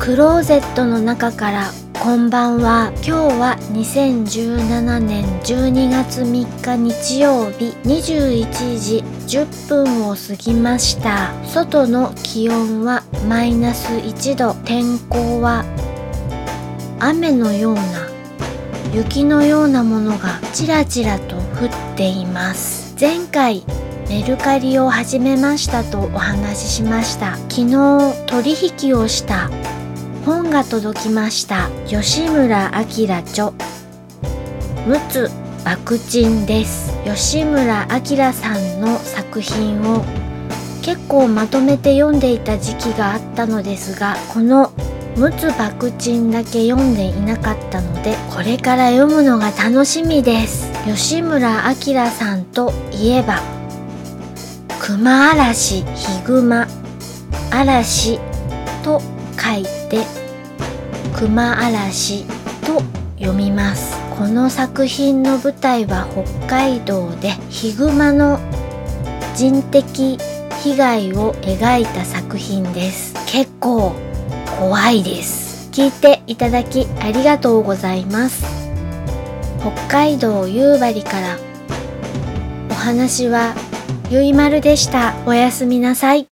クローゼットの中からこんばんは。今日は2017年12月3日日曜日21時10分を過ぎました。外の気温はマイナス1度。天候は雨のような雪のようなものがちらちらと降っています。前回メルカリを始めましたとお話ししました。昨日取引をした本が届きました。吉村明著「陸奥爆鎮」です。吉村明さんの作品を結構まとめて読んでいた時期があったのですがこの「陸奥爆鎮」だけ読んでいなかったのでこれから読むのが楽しみです。吉村明さんといえば熊嵐ヒグマ嵐と書いて熊嵐と読みます。この作品の舞台は北海道でヒグマの人的被害を描いた作品です。結構怖いです。聞いていただきありがとうございます。北海道夕張から。お話はゆいまるでした。おやすみなさい。